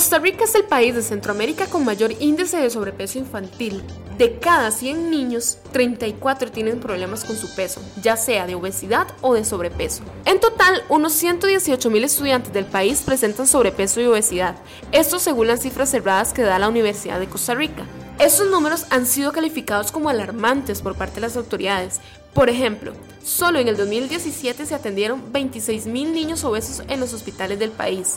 Costa Rica es el país de Centroamérica con mayor índice de sobrepeso infantil. De cada 100 niños, 34 tienen problemas con su peso, ya sea de obesidad o de sobrepeso. En total, unos 118 mil estudiantes del país presentan sobrepeso y obesidad, esto según las cifras cerradas que da la Universidad de Costa Rica. Estos números han sido calificados como alarmantes por parte de las autoridades. Por ejemplo, solo en el 2017 se atendieron 26 mil niños obesos en los hospitales del país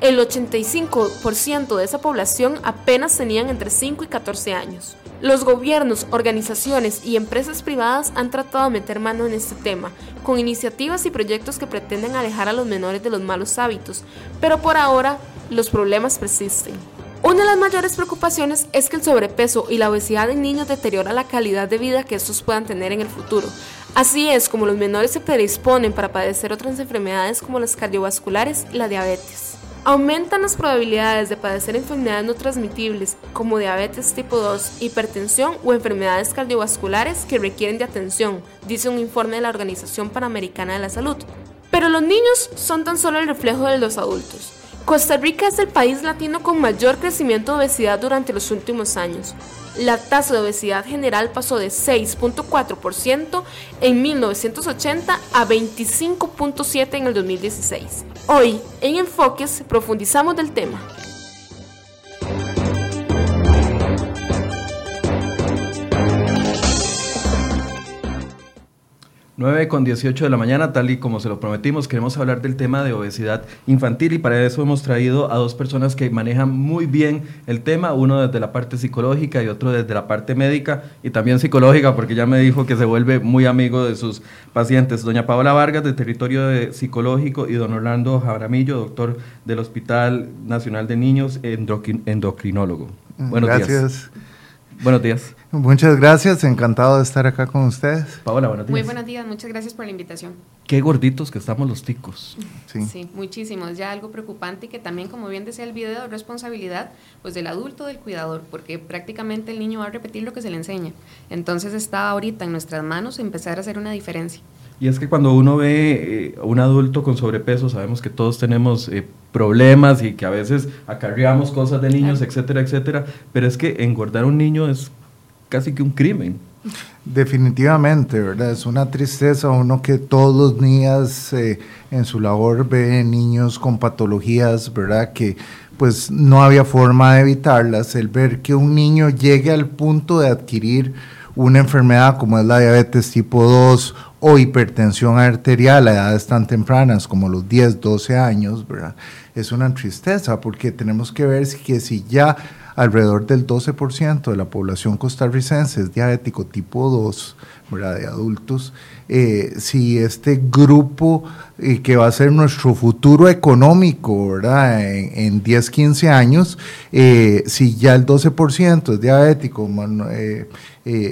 el 85% de esa población apenas tenían entre 5 y 14 años. Los gobiernos, organizaciones y empresas privadas han tratado de meter mano en este tema, con iniciativas y proyectos que pretenden alejar a los menores de los malos hábitos, pero por ahora los problemas persisten. Una de las mayores preocupaciones es que el sobrepeso y la obesidad en niños deteriora la calidad de vida que estos puedan tener en el futuro. Así es como los menores se predisponen para padecer otras enfermedades como las cardiovasculares y la diabetes. Aumentan las probabilidades de padecer enfermedades no transmitibles como diabetes tipo 2, hipertensión o enfermedades cardiovasculares que requieren de atención, dice un informe de la Organización Panamericana de la Salud. Pero los niños son tan solo el reflejo de los adultos. Costa Rica es el país latino con mayor crecimiento de obesidad durante los últimos años la tasa de obesidad general pasó de 6.4% en 1980 a 25.7% en el 2016. Hoy, en Enfoques, profundizamos del tema. 9 con 18 de la mañana, tal y como se lo prometimos, queremos hablar del tema de obesidad infantil y para eso hemos traído a dos personas que manejan muy bien el tema, uno desde la parte psicológica y otro desde la parte médica y también psicológica, porque ya me dijo que se vuelve muy amigo de sus pacientes. Doña Paola Vargas, de Territorio Psicológico, y don Orlando Jabramillo, doctor del Hospital Nacional de Niños, endocrinólogo. Buenos Gracias. Buenos días. Muchas gracias, encantado de estar acá con ustedes. Paola, buenos días. Muy buenos días, muchas gracias por la invitación. Qué gorditos que estamos los ticos. Sí. sí, muchísimo, es ya algo preocupante y que también, como bien decía el video, responsabilidad pues del adulto, del cuidador, porque prácticamente el niño va a repetir lo que se le enseña. Entonces está ahorita en nuestras manos empezar a hacer una diferencia. Y es que cuando uno ve a eh, un adulto con sobrepeso, sabemos que todos tenemos eh, problemas y que a veces acarreamos cosas de niños, etcétera, etcétera, pero es que engordar a un niño es casi que un crimen. Definitivamente, ¿verdad? Es una tristeza uno que todos los días eh, en su labor ve niños con patologías, ¿verdad? Que pues no había forma de evitarlas. El ver que un niño llegue al punto de adquirir una enfermedad como es la diabetes tipo 2 o hipertensión arterial a edades tan tempranas como los 10, 12 años, ¿verdad? Es una tristeza porque tenemos que ver que si ya alrededor del 12% de la población costarricense es diabético tipo 2, ¿verdad? de adultos, eh, si este grupo eh, que va a ser nuestro futuro económico ¿verdad? En, 10, 15 años, eh, si ya el 12% es diabético,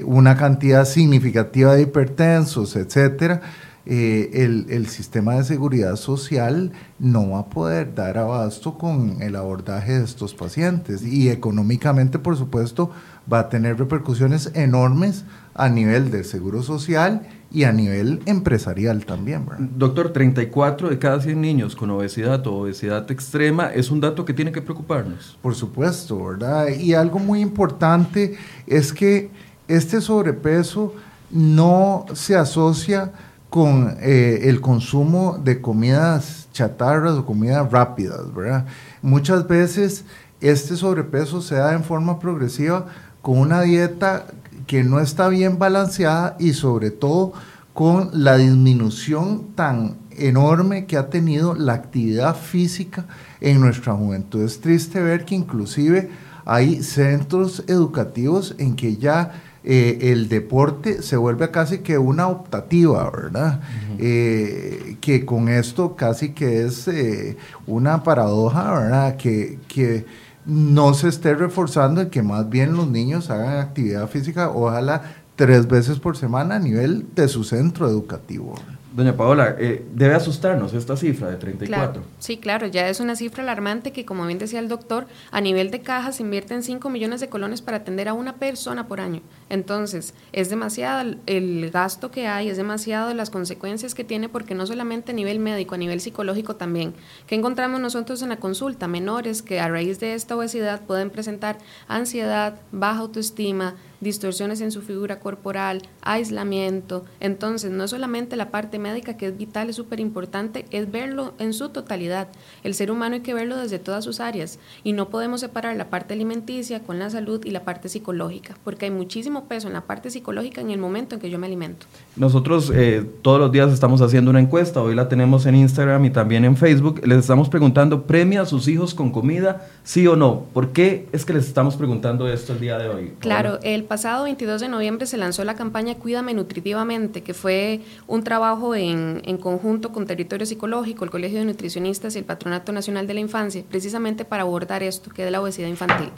una cantidad significativa de hipertensos, etcétera, eh, el, el, sistema de seguridad social no va a poder dar abasto con el abordaje de estos pacientes y económicamente, por supuesto, va a tener repercusiones enormes a nivel del seguro social y a nivel empresarial también. Doctor, 34 de cada 100 niños con obesidad o obesidad extrema es un dato que tiene que preocuparnos. Por supuesto, ¿verdad? Y algo muy importante es que este sobrepeso no se asocia con eh, el consumo de comidas chatarras o comidas rápidas, ¿verdad? Muchas veces este sobrepeso se da en forma progresiva con una dieta que no está bien balanceada y sobre todo con la disminución tan enorme que ha tenido la actividad física en nuestra juventud. Es triste ver que inclusive hay centros educativos en que ya eh, el deporte se vuelve casi que una optativa, ¿verdad? Eh, que con esto casi que es eh, una paradoja, ¿verdad? Que, no se esté reforzando y que más bien los niños hagan actividad física, ojalá tres veces por semana a nivel de su centro educativo. Doña Paola, eh, debe asustarnos esta cifra de 34. sí, claro, ya es una cifra alarmante que, como bien decía el doctor, a nivel de caja se invierten 5 millones de colones para atender a una persona por año. Entonces, es demasiado el gasto que hay, es demasiado las consecuencias que tiene, porque no solamente a nivel médico, a nivel psicológico también. ¿Qué encontramos nosotros en la consulta? Menores que a raíz de esta obesidad pueden presentar ansiedad, baja autoestima, distorsiones en su figura corporal, aislamiento. Entonces, no solamente la parte médica, que es vital, es súper importante, es verlo en su totalidad. El ser humano hay que verlo desde todas sus áreas y no podemos separar la parte alimenticia con la salud y la parte psicológica, porque hay muchísimo peso en la parte psicológica en el momento en que yo me alimento. Nosotros eh, todos los días estamos haciendo una encuesta, hoy la tenemos en Instagram y también en Facebook. Les estamos preguntando, ¿premia a sus hijos con comida? ¿Sí o no? ¿Por qué es que les estamos preguntando esto el día de hoy? Claro, el pasado 22 de noviembre se lanzó la campaña Cuídame Nutritivamente, que fue un trabajo en, en conjunto con Territorio Psicológico, el Colegio de Nutricionistas y el Patronato Nacional de la Infancia, precisamente para abordar esto, que es la obesidad infantil.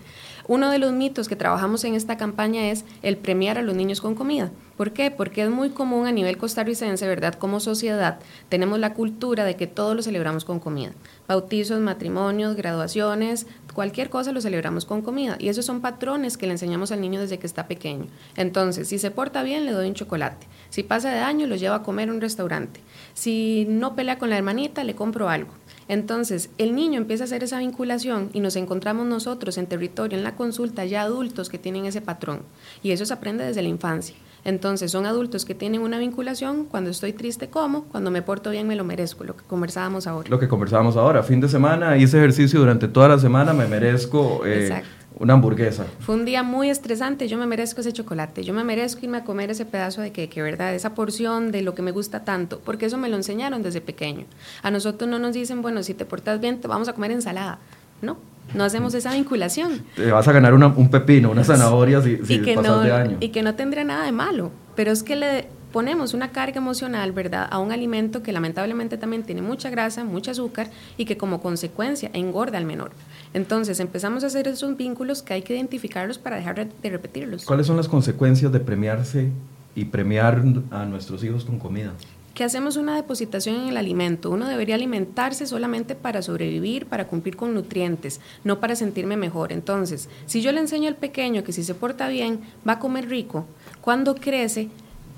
Uno de los mitos que trabajamos en esta campaña es el premiar a los niños con comida. ¿Por qué? Porque es muy común a nivel costarricense, ¿verdad? Como sociedad tenemos la cultura de que todo lo celebramos con comida. Bautizos, matrimonios, graduaciones, cualquier cosa lo celebramos con comida. Y esos son patrones que le enseñamos al niño desde que está pequeño. Entonces, si se porta bien, le doy un chocolate. Si pasa de año, lo llevo a comer en un restaurante. Si no pelea con la hermanita, le compro algo. Entonces, el niño empieza a hacer esa vinculación y nos encontramos nosotros en territorio, en la consulta, ya adultos que tienen ese patrón. Y eso se aprende desde la infancia. Entonces, son adultos que tienen una vinculación, cuando estoy triste como, cuando me porto bien me lo merezco, lo que conversábamos ahora. Lo que conversábamos ahora, fin de semana, hice ejercicio durante toda la semana, me merezco... Eh, una hamburguesa. Fue un día muy estresante, yo me merezco ese chocolate, yo me merezco irme a comer ese pedazo de queque, ¿verdad? Esa porción de lo que me gusta tanto, porque eso me lo enseñaron desde pequeño. A nosotros no nos dicen, bueno, si te portas bien, te vamos a comer ensalada. No, no hacemos esa vinculación. Te vas a ganar un pepino, una zanahoria si, si pasas de año. Y que no tendría nada de malo, pero es que le ponemos una carga emocional, ¿verdad?, a un alimento que lamentablemente también tiene mucha grasa, mucho azúcar y que como consecuencia engorda al menor. Entonces empezamos a hacer esos vínculos que hay que identificarlos para dejar de repetirlos. ¿Cuáles son las consecuencias de premiarse y premiar a nuestros hijos con comida? que hacemos una depositación en el alimento. Uno debería alimentarse solamente para sobrevivir, para cumplir con nutrientes, no para sentirme mejor. Entonces, si yo le enseño al pequeño que si se porta bien, va a comer rico, cuando crece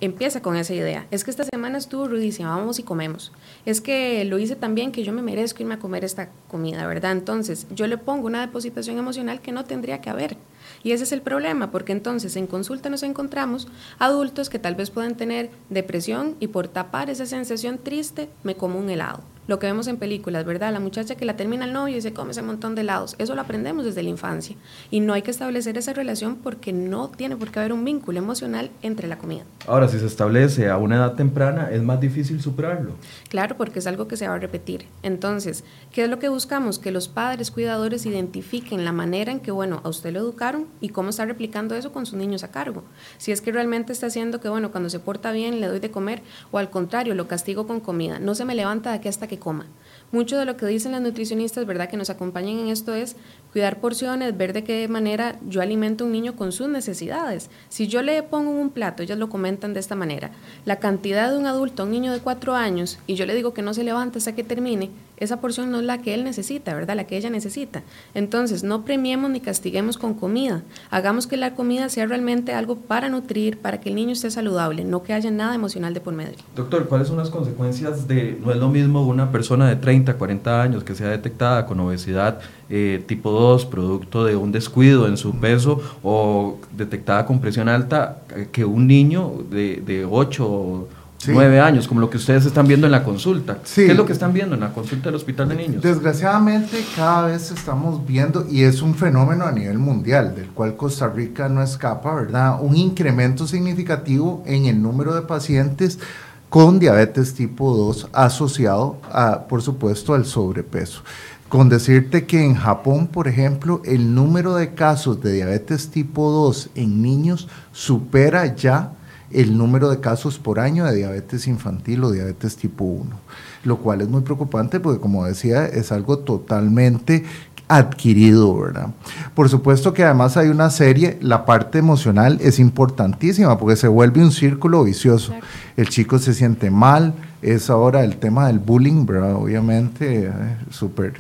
empieza con esa idea. Es que esta semana estuvo rudísima, vamos y comemos. Es que lo hice también que yo me merezco irme a comer esta comida, ¿verdad? Entonces yo le pongo una depositación emocional que no tendría que haber. Y ese es el problema, porque entonces en consulta nos encontramos adultos que tal vez puedan tener depresión y por tapar esa sensación triste me como un helado lo que vemos en películas, ¿verdad? La muchacha que la termina el novio y se come ese montón de helados. Eso lo aprendemos desde la infancia. Y no hay que establecer esa relación porque no tiene por qué haber un vínculo emocional entre la comida. Ahora, si se establece a una edad temprana, es más difícil superarlo. Claro, porque es algo que se va a repetir. Entonces, ¿qué es lo que buscamos? Que los padres cuidadores identifiquen la manera en que, bueno, a usted lo educaron y cómo está replicando eso con sus niños a cargo. Si es que realmente está haciendo que, bueno, cuando se porta bien le doy de comer o al contrario, lo castigo con comida. No se me levanta de aquí hasta que coma. Mucho de lo que dicen las nutricionistas, ¿verdad? Que nos acompañen en esto es cuidar porciones, ver de qué manera yo alimento a un niño con sus necesidades. Si yo le pongo un plato, ellas lo comentan de esta manera, la cantidad de un adulto a un niño de cuatro años y yo le digo que no se levante hasta que termine, esa porción no es la que él necesita, ¿verdad? La que ella necesita. Entonces, no premiemos ni castiguemos con comida. Hagamos que la comida sea realmente algo para nutrir, para que el niño esté saludable, no que haya nada emocional de por medio. Doctor, ¿cuáles son las consecuencias de, no es lo mismo una persona de 30, 40 años que sea detectada con obesidad eh, tipo 2, producto de un descuido en su peso o detectada con presión alta, eh, que un niño de, de 8 nueve años, como lo que ustedes están viendo en la consulta. ¿Qué es lo que están viendo en la consulta del Hospital de Niños? Desgraciadamente cada vez estamos viendo, y es un fenómeno a nivel mundial, del cual Costa Rica no escapa, ¿verdad? Un incremento significativo en el número de pacientes con diabetes tipo 2 asociado, a, por supuesto, al sobrepeso. Con decirte que en Japón, por ejemplo, el número de casos de diabetes tipo 2 en niños supera ya el número de casos por año de diabetes infantil o diabetes tipo 1, lo cual es muy preocupante porque como decía es algo totalmente adquirido, ¿verdad? Por supuesto que además hay una serie, la parte emocional es importantísima porque se vuelve un círculo vicioso. El chico se siente mal, es ahora el tema del bullying, ¿verdad? Obviamente, eh, súper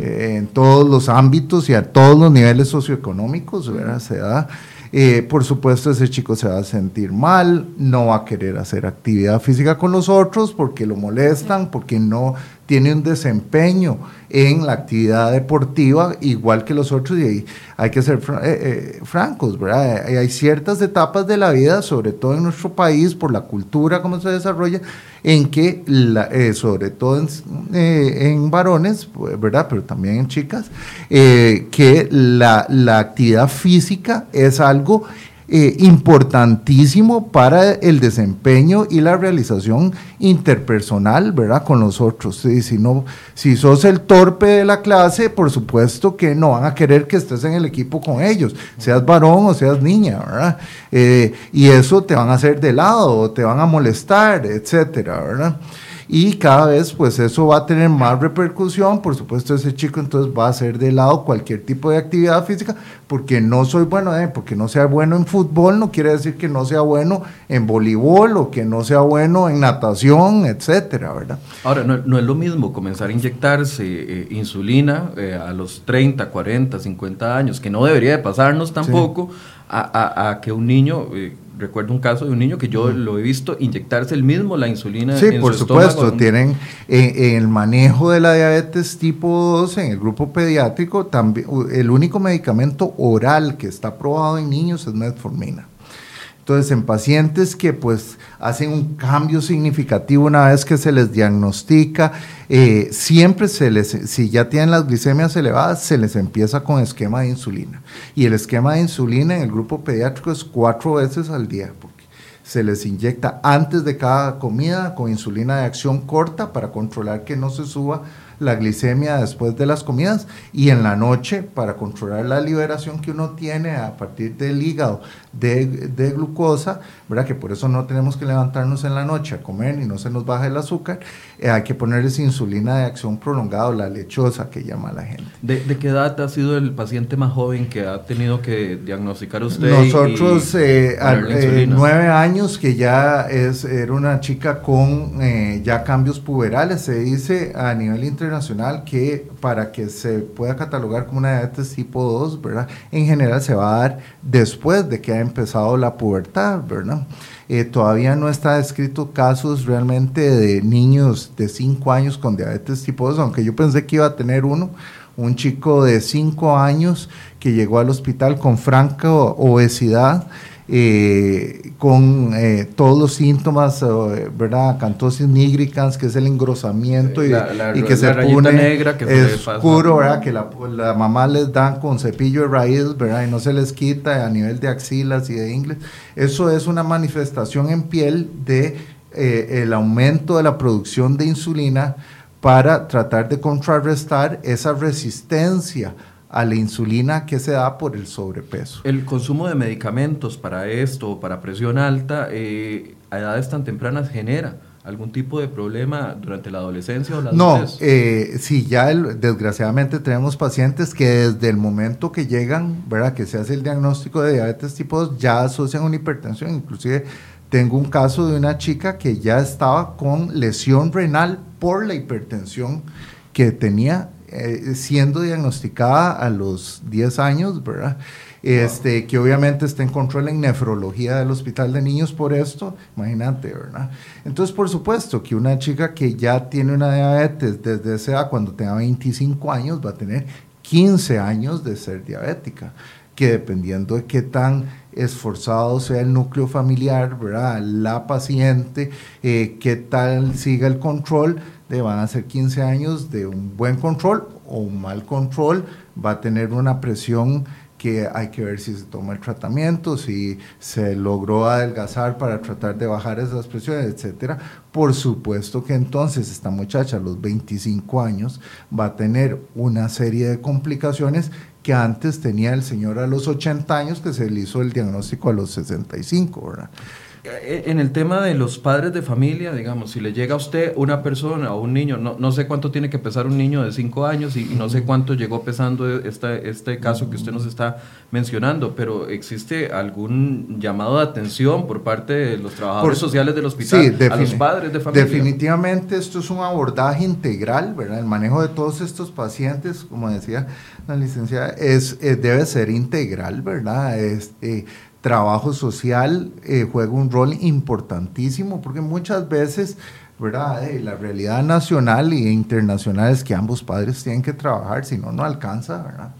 eh, en todos los ámbitos y a todos los niveles socioeconómicos, ¿verdad? Se da. Eh, por supuesto, ese chico se va a sentir mal, no va a querer hacer actividad física con los otros porque lo molestan, porque no tiene un desempeño en la actividad deportiva igual que los otros y hay que ser eh, francos, ¿verdad? Hay ciertas etapas de la vida, sobre todo en nuestro país, por la cultura, cómo se desarrolla, en que, eh, sobre todo en, eh, varones, ¿verdad? Pero también en chicas, eh, que la, la, actividad física es algo eh, importantísimo para el desempeño y la realización interpersonal, ¿verdad? Con los otros. Si, no, si sos el torpe de la clase, por supuesto que no van a querer que estés en el equipo con ellos, seas varón o seas niña, ¿verdad? Eh, y eso te van a hacer de lado, te van a molestar, etcétera, ¿verdad? Y cada vez pues eso va a tener más repercusión, por supuesto ese chico entonces va a hacer de lado cualquier tipo de actividad física, porque no soy bueno, eh, porque no sea bueno en fútbol, no quiere decir que no sea bueno en voleibol o que no sea bueno en natación, etcétera, ¿verdad? Ahora, no, es lo mismo comenzar a inyectarse eh, insulina eh, a los 30, 40, 50 años, que no debería de pasarnos tampoco, a, que un niño recuerdo un caso de un niño que yo lo he visto inyectarse el mismo la insulina. Sí, por supuesto, tienen eh, el manejo de la diabetes tipo 2 en el grupo pediátrico, también, el único medicamento oral que está aprobado en niños es metformina. Entonces, en pacientes que pues hacen un cambio significativo una vez que se les diagnostica, eh, siempre se les, si ya tienen las glicemias elevadas, se les empieza con esquema de insulina. Y el esquema de insulina en el grupo pediátrico es cuatro veces al día, porque se les inyecta antes de cada comida con insulina de acción corta para controlar que no se suba la glicemia después de las comidas y en la noche para controlar la liberación que uno tiene a partir del hígado de, glucosa, ¿verdad? Que por eso no tenemos que levantarnos en la noche a comer y no se nos baja el azúcar. Eh, hay que ponerles insulina de acción prolongada, la lechosa que llama la gente. ¿De, ¿De, qué edad ha sido el paciente más joven que ha tenido que diagnosticar usted? Nosotros, eh, eh, nueve años, que ya es, era una chica con ya cambios puberales, se dice a nivel internacional que para que se pueda catalogar como una diabetes tipo 2, ¿verdad? En general se va a dar después de que empezado la pubertad, ¿verdad? Eh, todavía no está descrito casos realmente de niños de 5 años con diabetes tipo 2, aunque yo pensé que iba a tener uno, un chico de 5 años que llegó al hospital con franca obesidad eh, con eh, todos los síntomas, eh, ¿verdad? Cantosis nigricans, que es el engrosamiento y, que se pone negra que oscuro, ¿verdad? Que la, la, mamá les da con cepillo de raíz, ¿verdad? Y no se les quita a nivel de axilas y de ingles. Eso es una manifestación en piel de el aumento de la producción de insulina para tratar de contrarrestar esa resistencia a la insulina que se da por el sobrepeso. El consumo de medicamentos para esto, para presión alta, eh, a edades tan tempranas genera algún tipo de problema durante la adolescencia o la? No, eh, sí, ya desgraciadamente tenemos pacientes que desde el momento que llegan, ¿verdad? Que se hace el diagnóstico de diabetes tipo 2, ya asocian una hipertensión. Inclusive tengo un caso de una chica que ya estaba con lesión renal por la hipertensión que tenía eh, siendo diagnosticada a los 10 años, ¿verdad? Este, que obviamente está en control en nefrología del Hospital de Niños por esto, imagínate, ¿verdad? Entonces, por supuesto que una chica que ya tiene una diabetes desde esa edad, cuando tenga 25 años, va a tener 15 años de ser diabética, que dependiendo de qué tan esforzado sea el núcleo familiar, ¿verdad? La paciente, eh, qué tal siga el control, van a ser 15 años de un buen control o un mal control, va a tener una presión que hay que ver si se toma el tratamiento, si se logró adelgazar para tratar de bajar esas presiones, etcétera. Por supuesto que entonces esta muchacha a los 25 años va a tener una serie de complicaciones que antes tenía el señor a los 80 años que se le hizo el diagnóstico a los 65, ¿verdad? Eh, en el tema de los padres de familia, digamos, si le llega a usted una persona o un niño, no, no sé cuánto tiene que pesar un niño de 5 años y, no sé cuánto llegó pesando este, este caso que usted nos está mencionando, pero ¿existe algún llamado de atención por parte de los trabajadores sociales del hospital a los padres de familia? Definitivamente esto es un abordaje integral, ¿verdad? El manejo de todos estos pacientes, como decía la licenciada, es, eh, debe ser integral, ¿verdad? Este, trabajo social eh, juega un rol importantísimo porque muchas veces, ¿verdad? Eh, la realidad nacional e internacional es que ambos padres tienen que trabajar, si no, no alcanza, ¿verdad?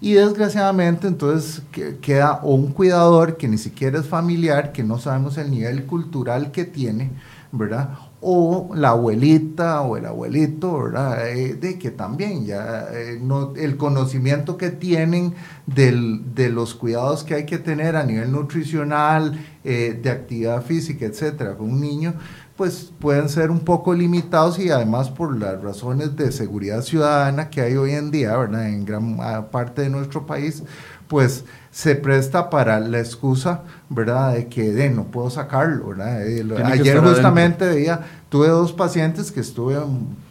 Y desgraciadamente entonces queda un cuidador que ni siquiera es familiar, que no sabemos el nivel cultural que tiene, ¿verdad? O la abuelita o el abuelito, ¿verdad? Eh, de que también ya eh, no, el conocimiento que tienen del, de los cuidados que hay que tener a nivel nutricional, eh, de actividad física, etcétera, con un niño, pues pueden ser un poco limitados y además por las razones de seguridad ciudadana que hay hoy en día, ¿verdad? En gran parte de nuestro país, pues se presta para la excusa, ¿verdad? De que de, no puedo sacarlo, ¿verdad? Eh, ayer justamente veía, tuve dos pacientes que estuve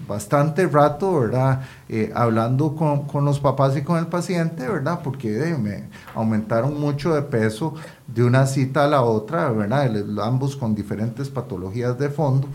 bastante rato, ¿verdad? Eh, hablando con, con, los papás y con el paciente, ¿verdad? Porque de, me aumentaron mucho de peso de una cita a la otra, ¿verdad? Ambos con diferentes patologías de fondo.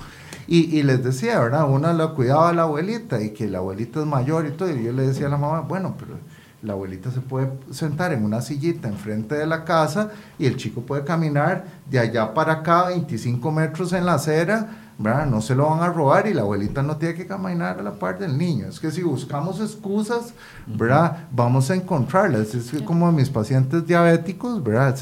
Y, y, les decía, ¿verdad? Una la cuidaba a la abuelita y que la abuelita es mayor y todo. Y yo le decía a la mamá, bueno, pero la abuelita se puede sentar en una sillita enfrente de la casa y el chico puede caminar de allá para acá 25 metros en la acera, ¿verdad? No se lo van a robar y la abuelita no tiene que caminar a la par del niño. Es que si buscamos excusas, ¿verdad? Vamos a encontrarlas. Es como mis pacientes diabéticos, ¿verdad?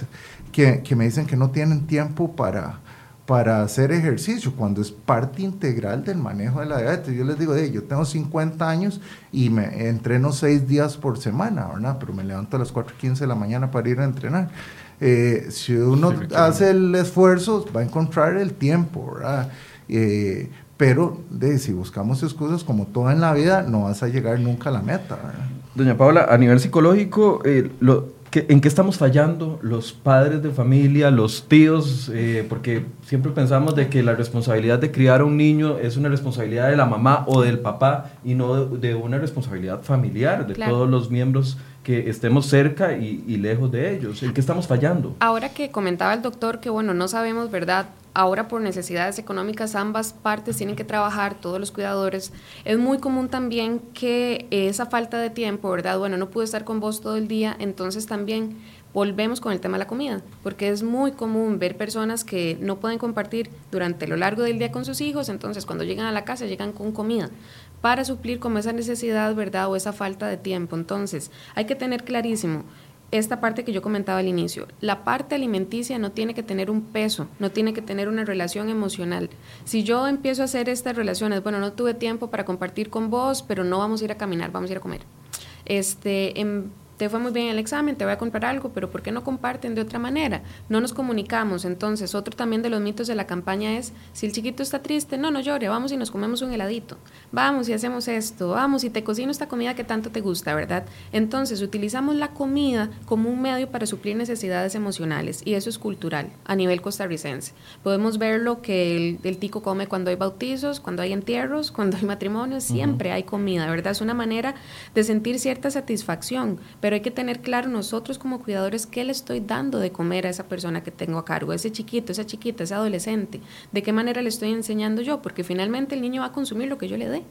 Que, que me dicen que no tienen tiempo para para hacer ejercicio, cuando es parte integral del manejo de la diabetes. Yo les digo, yo tengo 50 años y me entreno 6 días por semana, ¿verdad? Pero me levanto a las 4.15 de la mañana para ir a entrenar. Eh, si uno hace el esfuerzo, va a encontrar el tiempo, ¿verdad? Eh, pero de, si buscamos excusas, como todo en la vida, no vas a llegar nunca a la meta. ¿verdad? Doña Paula, a nivel psicológico, eh, lo, ¿En qué estamos fallando los padres de familia, los tíos? Eh, porque siempre pensamos de que la responsabilidad de criar a un niño es una responsabilidad de la mamá o del papá y no de, una responsabilidad familiar de todos los miembros que estemos cerca y, y, lejos de ellos. ¿En qué estamos fallando? Ahora que comentaba el doctor que, bueno, no sabemos, ¿verdad? Ahora por necesidades económicas ambas partes tienen que trabajar, todos los cuidadores. Es muy común también que esa falta de tiempo, ¿verdad? Bueno, no pude estar con vos todo el día, entonces también volvemos con el tema de la comida, porque es muy común ver personas que no pueden compartir durante lo largo del día con sus hijos, entonces cuando llegan a la casa llegan con comida para suplir como esa necesidad, ¿verdad? O esa falta de tiempo. Entonces, hay que tener clarísimo, esta parte que yo comentaba al inicio. La parte alimenticia no tiene que tener un peso, no tiene que tener una relación emocional. Si yo empiezo a hacer estas relaciones, bueno, no tuve tiempo para compartir con vos, pero no vamos a ir a caminar, vamos a ir a comer. Este, en te fue muy bien el examen, te voy a comprar algo, pero ¿por qué no comparten de otra manera? No nos comunicamos. Entonces, otro también de los mitos de la campaña es, si el chiquito está triste, no, no llore, vamos y nos comemos un heladito, vamos y hacemos esto, vamos y te cocino esta comida que tanto te gusta, ¿verdad? Entonces, utilizamos la comida como un medio para suplir necesidades emocionales y eso es cultural a nivel costarricense. Podemos ver lo que el, tico come cuando hay bautizos, cuando hay entierros, cuando hay matrimonios, siempre hay comida, ¿verdad? Es una manera de sentir cierta satisfacción pero hay que tener claro nosotros como cuidadores qué le estoy dando de comer a esa persona que tengo a cargo, ese chiquito, esa chiquita, ese adolescente, de qué manera le estoy enseñando yo, porque finalmente el niño va a consumir lo que yo le dé.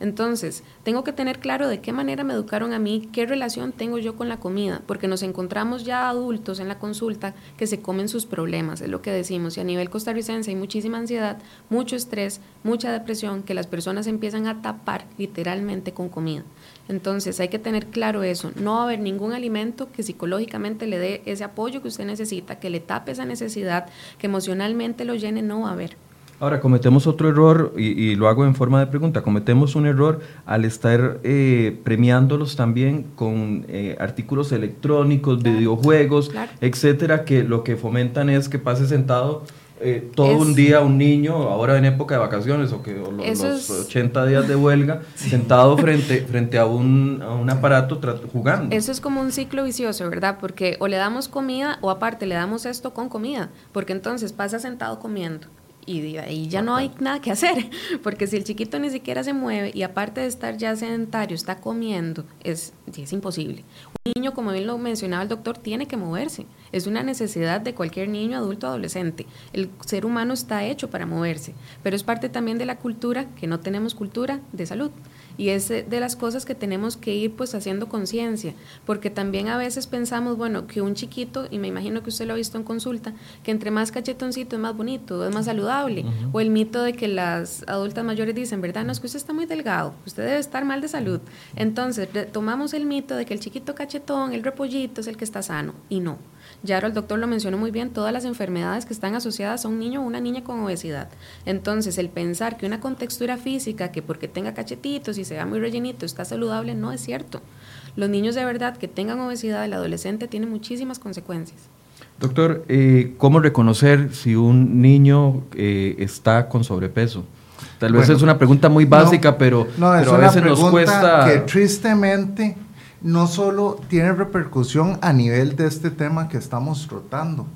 Entonces, tengo que tener claro de qué manera me educaron a mí, qué relación tengo yo con la comida, porque nos encontramos ya adultos en la consulta que se comen sus problemas, es lo que decimos, y a nivel costarricense hay muchísima ansiedad, mucho estrés, mucha depresión, que las personas empiezan a tapar literalmente con comida. Entonces hay que tener claro eso, no va a haber ningún alimento que psicológicamente le dé ese apoyo que usted necesita, que le tape esa necesidad, que emocionalmente lo llene, no va a haber. Ahora, cometemos otro error, y, lo hago en forma de pregunta, cometemos un error al estar eh, premiándolos también con eh, artículos electrónicos, videojuegos, etcétera, que lo que fomentan es que pase sentado eh, todo un día un niño, ahora en época de vacaciones o que los, 80 días de huelga, sentado frente, frente a, un, a un aparato jugando. Eso es como un ciclo vicioso, ¿verdad? Porque o le damos comida o aparte le damos esto con comida, porque entonces pasa sentado comiendo y ahí ya no hay nada que hacer, porque si el chiquito ni siquiera se mueve y aparte de estar ya sedentario, está comiendo, es, es imposible. Un niño, como bien lo mencionaba el doctor, tiene que moverse. Es una necesidad de cualquier niño, adulto, adolescente. El ser humano está hecho para moverse, pero es parte también de la cultura, que no tenemos cultura de salud. Y es de las cosas que tenemos que ir pues haciendo conciencia, porque también a veces pensamos, bueno, que un chiquito, y me imagino que usted lo ha visto en consulta, que entre más cachetoncito es más bonito, es más saludable, o el mito de que las adultas mayores dicen, ¿verdad? No, es que usted está muy delgado, usted debe estar mal de salud. Entonces, tomamos el mito de que el chiquito cachetón, el repollito es el que está sano, y no. Ya ahora el doctor lo mencionó muy bien, todas las enfermedades que están asociadas a un niño o una niña con obesidad. Entonces, el pensar que una contextura física, que porque tenga cachetitos y sea muy rellenito, está saludable, no es cierto. Los niños de verdad que tengan obesidad, el adolescente tiene muchísimas consecuencias. Doctor, eh, ¿cómo reconocer si un niño eh, está con sobrepeso? Tal vez es una pregunta muy básica, pero, no, es a veces nos cuesta... Que tristemente no solo tiene repercusión a nivel de este tema que estamos tratando,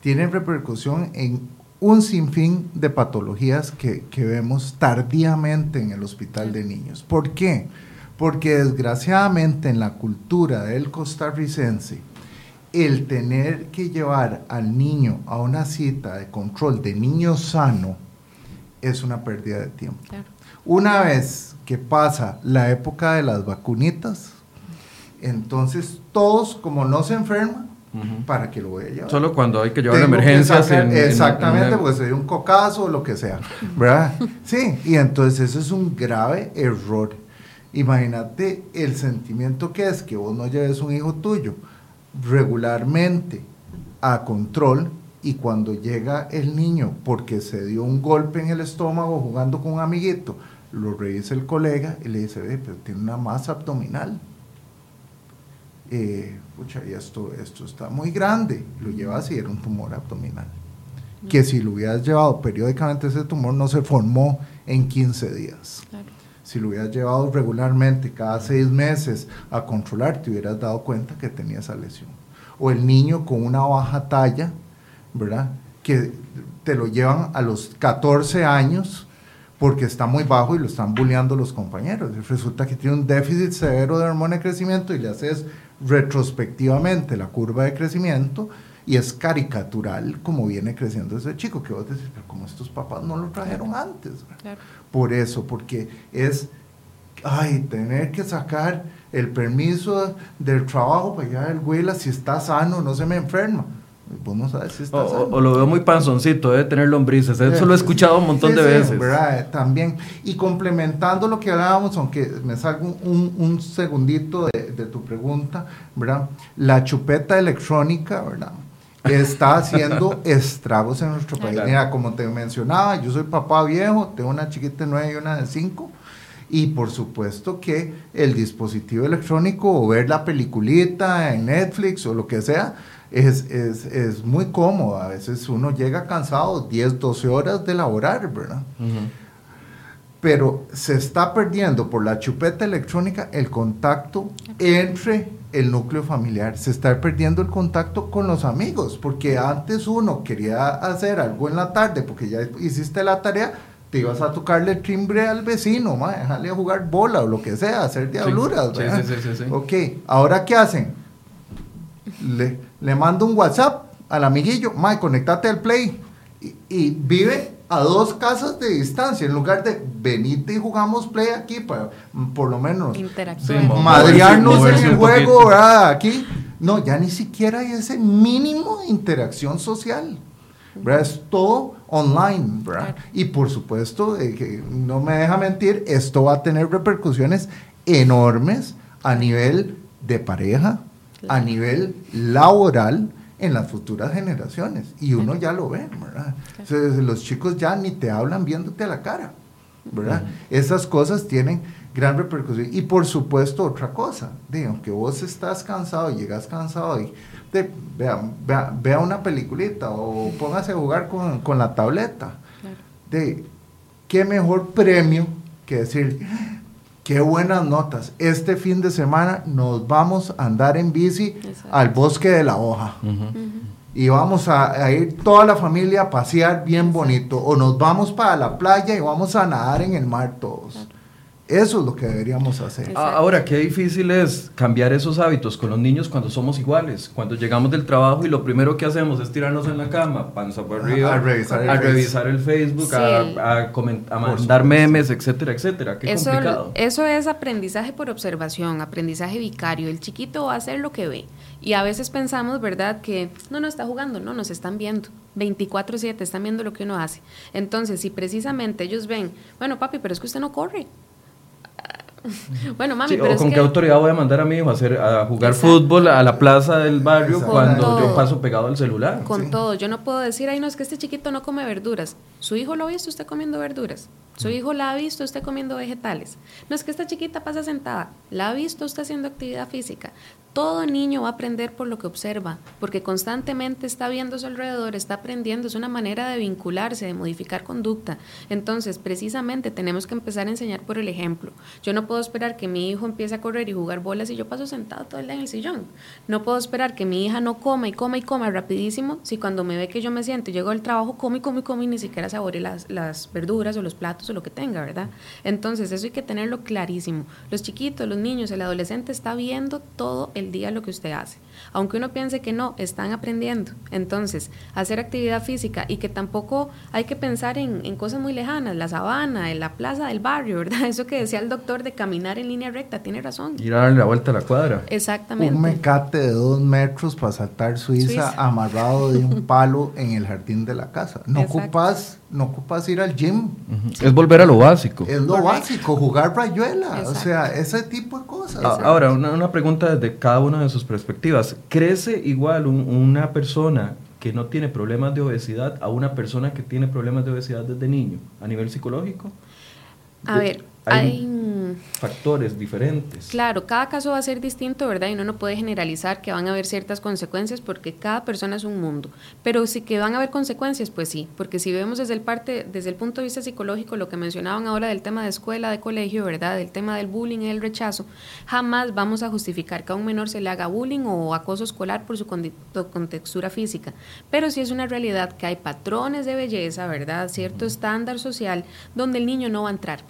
tiene repercusión en un sinfín de patologías que, vemos tardíamente en el hospital de niños. ¿Por qué? Porque desgraciadamente en la cultura del costarricense, el tener que llevar al niño a una cita de control de niño sano es una pérdida de tiempo. Una vez que pasa la época de las vacunitas, entonces, todos, como no se enferman, ¿para que lo voy a llevar? Solo cuando hay que llevar a emergencias. exactamente, porque se dio un cocazo o lo que sea. ¿Verdad? sí, y entonces eso es un grave error. Imagínate el sentimiento que es que vos no lleves un hijo tuyo regularmente a control y cuando llega el niño porque se dio un golpe en el estómago jugando con un amiguito, lo revisa el colega y le dice, ve, pero tiene una masa abdominal eh, y esto, esto está muy grande, lo llevas y era un tumor abdominal. Que si lo hubieras llevado periódicamente ese tumor no se formó en 15 días. Si lo hubieras llevado regularmente cada seis meses a controlar, te hubieras dado cuenta que tenía esa lesión. O el niño con una baja talla, ¿verdad? Que te lo llevan a los 14 años porque está muy bajo y lo están bulleando los compañeros. Resulta que tiene un déficit severo de hormona de crecimiento y le haces retrospectivamente la curva de crecimiento y es caricatural como viene creciendo ese chico, que vos decís, pero como estos papás no lo trajeron antes. Por eso, porque es, ay, tener que sacar el permiso del trabajo para llevar el güey, si está sano, no se me enferma. Vamos a ver si está o, o, lo veo muy panzoncito, debe tener lombrices. Eso lo he escuchado un montón de veces. También. Y complementando lo que hablábamos, aunque me salga un, un segundito de, de, tu pregunta, ¿verdad? La chupeta electrónica, ¿verdad? Está haciendo estragos en nuestro país. Mira, como te mencionaba, yo soy papá viejo, tengo una chiquita de 9 y una de 5. Y por supuesto que el dispositivo electrónico o ver la peliculita en Netflix o lo que sea, es, es, es, muy cómodo. A veces uno llega cansado, 10, 12 horas de laborar, ¿verdad? Pero se está perdiendo por la chupeta electrónica el contacto entre el núcleo familiar. Se está perdiendo el contacto con los amigos, porque antes uno quería hacer algo en la tarde porque ya hiciste la tarea, te ibas a tocarle el timbre al vecino, dejarle a jugar bola o lo que sea, hacer diabluras. Sí, sí, sí, sí, Ok, ahora ¿qué hacen? Le, le mando un WhatsApp al amiguillo, Mike, conectate al Play. Y, vive a dos casas de distancia, en lugar de venite y jugamos Play aquí, para por lo menos madrearnos en el juego, Aquí. No, ya ni siquiera hay ese mínimo de interacción social. Es todo online, Y por supuesto, eh, que no me deja mentir, esto va a tener repercusiones enormes a nivel de pareja, a nivel laboral en las futuras generaciones. Y uno ya lo ve, ¿verdad? los chicos ya ni te hablan viéndote a la cara. ¿verdad? Esas cosas tienen gran repercusión. Y por supuesto, otra cosa, digo, que vos estás cansado y llegas cansado y de, vea, vea, una peliculita o póngase a jugar con, con la tableta. De, ¿Qué mejor premio que decir, qué buenas notas, este fin de semana nos vamos a andar en bici al bosque de la hoja? y vamos a, ir toda la familia a pasear bien bonito, o nos vamos para la playa y vamos a nadar en el mar todos. Eso es lo que deberíamos hacer. Ahora, qué difícil es cambiar esos hábitos con los niños cuando somos iguales. Cuando llegamos del trabajo y lo primero que hacemos es tirarnos en la cama, panza por arriba, a revisar el, revisar el Facebook, a, mandar memes, etcétera, etcétera. Qué eso, complicado. Eso es aprendizaje por observación, aprendizaje vicario. El chiquito va a hacer lo que ve. Y a veces pensamos, ¿verdad?, que no, no está jugando, no, nos están viendo. 24/7 están viendo lo que uno hace. Entonces, si precisamente ellos ven, bueno, papi, pero es que usted no corre bueno, mami, pero o con qué autoridad voy a mandar a mi hijo a, hacer, a jugar fútbol a la plaza del barrio cuando yo paso pegado al celular. Con todo, yo no puedo decir, ay, no, es que este chiquito no come verduras. ¿Su hijo lo ha visto usted comiendo verduras? ¿Su hijo la ha visto usted comiendo vegetales? No es que esta chiquita pasa sentada, la ha visto usted haciendo actividad física. Todo niño va a aprender por lo que observa, porque constantemente está viendo a su alrededor, está aprendiendo, es una manera de vincularse, de modificar conducta. Entonces, precisamente tenemos que empezar a enseñar por el ejemplo. Yo no puedo esperar que mi hijo empiece a correr y jugar bolas y yo paso sentado todo el día en el sillón. No puedo esperar que mi hija no coma y coma y coma rapidísimo si cuando me ve que yo me siento llego al trabajo, come y come y come y ni siquiera saboree las, las verduras o los platos o lo que tenga, ¿verdad? Entonces, eso hay que tenerlo clarísimo. Los chiquitos, los niños, el adolescente está viendo todo el día lo que usted hace. Aunque uno piense que no, están aprendiendo. Entonces, hacer actividad física y que tampoco hay que pensar en, cosas muy lejanas, la sabana, en la plaza del barrio, ¿verdad? Eso que decía el doctor de caminar en línea recta, tiene razón. Ir a darle la vuelta a la cuadra. Exactamente. Un mecate de dos metros para saltar Suiza, amarrado de un palo en el jardín de la casa. No ocupas no ocupas ir al gym. Es volver a lo básico. Es lo básico, jugar rayuela, o sea, ese tipo de cosas. Ahora, una, pregunta desde cada una de sus perspectivas. ¿Crece igual una persona que no tiene problemas de obesidad a una persona que tiene problemas de obesidad desde niño, a nivel psicológico? A ver, hay, factores diferentes. Claro, cada caso va a ser distinto, ¿verdad? Y uno no puede generalizar que van a haber ciertas consecuencias porque cada persona es un mundo. Pero sí que van a haber consecuencias, pues sí, porque si vemos desde el parte, desde el punto de vista psicológico, lo que mencionaban ahora del tema de escuela, de colegio, ¿verdad? Del tema del bullying y el rechazo, jamás vamos a justificar que a un menor se le haga bullying o acoso escolar por su contextura física. Pero sí es una realidad que hay patrones de belleza, ¿verdad? Cierto estándar social donde el niño no va a entrar.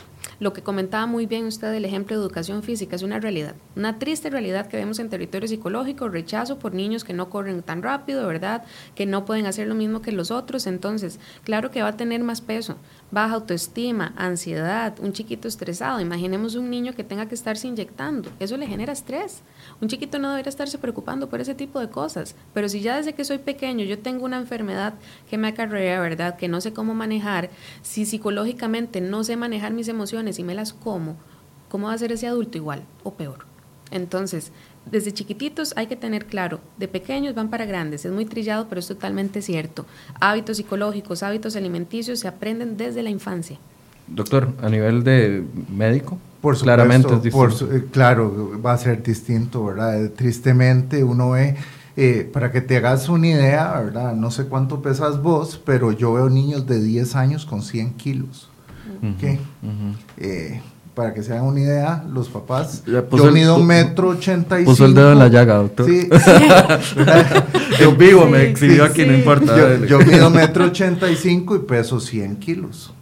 Lo que comentaba muy bien usted del ejemplo de educación física es una realidad, una triste realidad que vemos en territorio psicológico, rechazo por niños que no corren tan rápido, ¿verdad? Que no pueden hacer lo mismo que los otros, entonces, claro que va a tener más peso, baja autoestima, ansiedad, un chiquito estresado, imaginemos un niño que tenga que estarse inyectando, eso le genera estrés. Un chiquito no debería estarse preocupando por ese tipo de cosas, pero si ya desde que soy pequeño yo tengo una enfermedad que me acarrea, ¿verdad? Que no sé cómo manejar, si psicológicamente no sé manejar mis emociones, y me las como, ¿cómo va a ser ese adulto igual o peor? Entonces, desde chiquititos hay que tener claro, de pequeños van para grandes, es muy trillado, pero es totalmente cierto. Hábitos psicológicos, hábitos alimenticios se aprenden desde la infancia. Doctor, a nivel de médico, por claramente es distinto. Eh, claro, va a ser distinto, ¿verdad? Tristemente uno ve, eh, para que te hagas una idea, ¿verdad? No sé cuánto pesas vos, pero yo veo niños de 10 años con 100 kilos. Eh, para que se hagan una idea, los papás, yo mido un metro ochenta y cinco. Puso el dedo en la llaga, doctor. Sí, yo vivo, me exhibió aquí, no importa. Yo, mido metro ochenta y cinco y peso 100 kilos.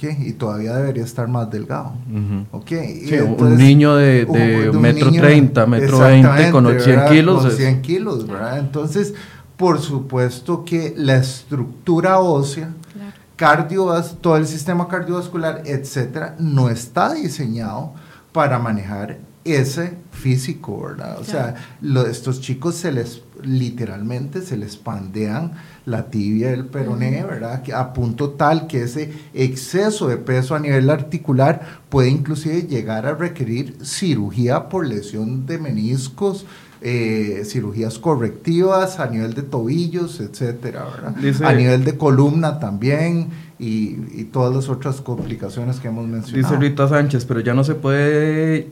y todavía debería estar más delgado. un niño de, de metro treinta, metro veinte con 100 kilos. Con 100 kilos, ¿verdad? Entonces, por supuesto que la estructura ósea cardio, todo el sistema cardiovascular, etcétera, no está diseñado para manejar ese físico, ¿verdad? O sea, estos chicos se les literalmente se les pandean la tibia del peroné, ¿verdad? A punto tal que ese exceso de peso a nivel articular puede inclusive llegar a requerir cirugía por lesión de meniscos, eh, cirugías correctivas a nivel de tobillos, etcétera, a nivel de columna también y, y, todas las otras complicaciones que hemos mencionado. Dice Rita Sánchez, pero ya no se puede,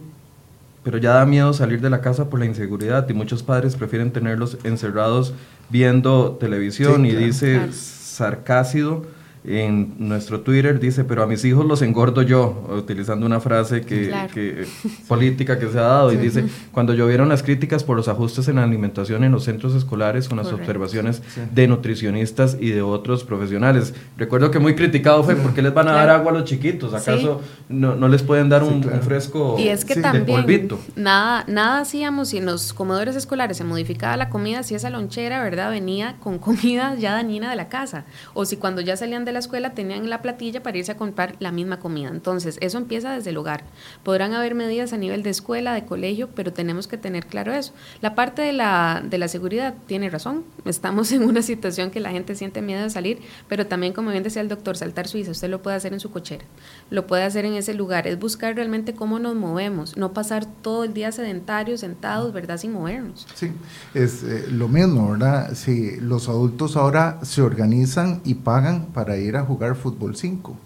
pero ya da miedo salir de la casa por la inseguridad y muchos padres prefieren tenerlos encerrados viendo televisión y dice sarcácido en nuestro Twitter dice, pero a mis hijos los engordo yo, utilizando una frase que, política que se ha dado, y dice, cuando llovieron las críticas por los ajustes en la alimentación en los centros escolares con las observaciones de nutricionistas y de otros profesionales. Recuerdo que muy criticado fue, ¿por qué les van a dar agua a los chiquitos? ¿Acaso no, no, les pueden dar un, fresco y es que también, Nada, nada hacíamos si en los comedores escolares se modificaba la comida, si esa lonchera, ¿verdad? Venía con comida ya dañina de la casa, o si cuando ya salían de la escuela tenían la platilla para irse a comprar la misma comida. Entonces, eso empieza desde el hogar. Podrán haber medidas a nivel de escuela, de colegio, pero tenemos que tener claro eso. La parte de la, de la seguridad tiene razón. Estamos en una situación que la gente siente miedo de salir, pero también, como bien decía el doctor, saltar Suiza, usted lo puede hacer en su cochera, lo puede hacer en ese lugar. Es buscar realmente cómo nos movemos, no pasar todo el día sedentarios, sentados, ¿verdad? Sin movernos. Sí, es eh, lo mismo, ¿verdad? Si los adultos ahora se organizan y pagan para a jugar fútbol 5.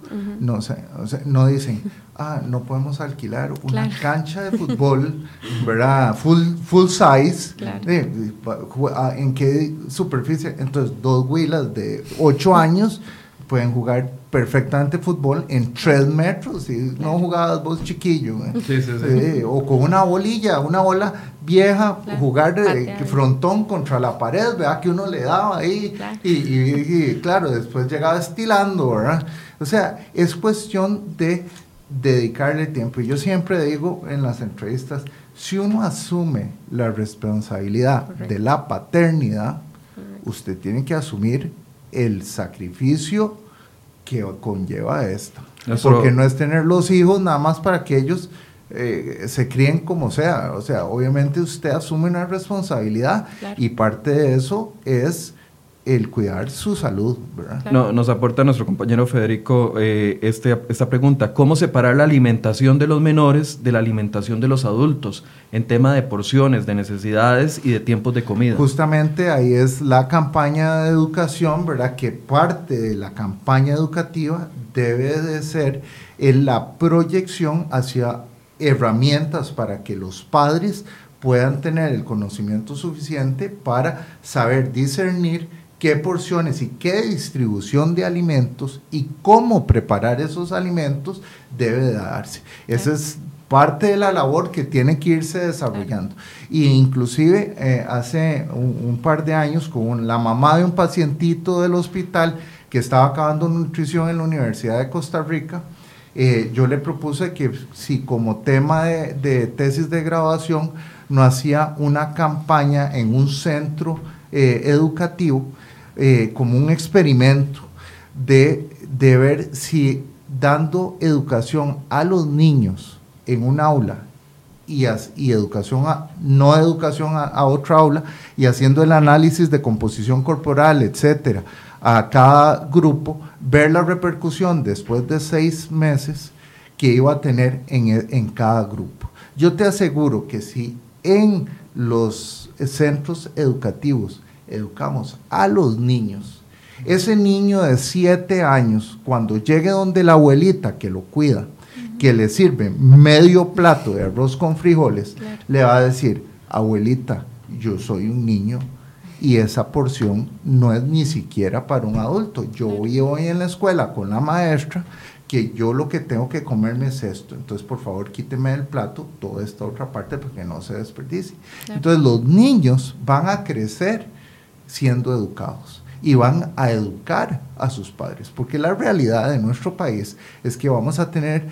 no, o sea, no dicen, ah, no podemos alquilar una cancha de fútbol, ¿verdad? Full, full size. Ah, ¿En qué superficie? Entonces, dos huilas de 8 años pueden jugar perfectamente fútbol en 3 metros, y no jugabas vos chiquillo, ¿eh? o con una bolilla, una bola vieja, jugar de frontón contra la pared, ¿verdad? Que uno le daba ahí, Y, claro, después llegaba estilando, ¿verdad? O sea, es cuestión de dedicarle tiempo. Y yo siempre digo en las entrevistas, si uno asume la responsabilidad de la paternidad, usted tiene que asumir el sacrificio que conlleva esto. Porque no es tener los hijos nada más para que ellos eh, se críen como sea. O sea, obviamente usted asume una responsabilidad y parte de eso es el cuidar su salud. No, nos aporta nuestro compañero Federico eh, este, esta pregunta, ¿cómo separar la alimentación de los menores de la alimentación de los adultos en tema de porciones, de necesidades y de tiempos de comida? Justamente ahí es la campaña de educación, ¿verdad? Que parte de la campaña educativa debe de ser en la proyección hacia herramientas para que los padres puedan tener el conocimiento suficiente para saber discernir qué porciones y qué distribución de alimentos y cómo preparar esos alimentos debe darse. Esa es parte de la labor que tiene que irse desarrollando. Y inclusive eh, hace un, par de años con la mamá de un pacientito del hospital que estaba acabando nutrición en la Universidad de Costa Rica, eh, yo le propuse que si como tema de, tesis de graduación no hacía una campaña en un centro eh, educativo eh, como un experimento de, ver si dando educación a los niños en un aula y, y educación a, no educación a, a, otra aula y haciendo el análisis de composición corporal, etcétera, a cada grupo, ver la repercusión después de seis meses que iba a tener en, en cada grupo. Yo te aseguro que si en los centros educativos educamos a los niños. Ese niño de siete años, cuando llegue donde la abuelita que lo cuida, que le sirve medio plato de arroz con frijoles, le va a decir, abuelita, yo soy un niño y esa porción no es ni siquiera para un adulto. Yo voy hoy en la escuela con la maestra que yo lo que tengo que comerme es esto. Entonces, por favor, quíteme del plato toda esta otra parte porque no se desperdicie. Entonces, los niños van a crecer siendo educados y van a educar a sus padres, porque la realidad de nuestro país es que vamos a tener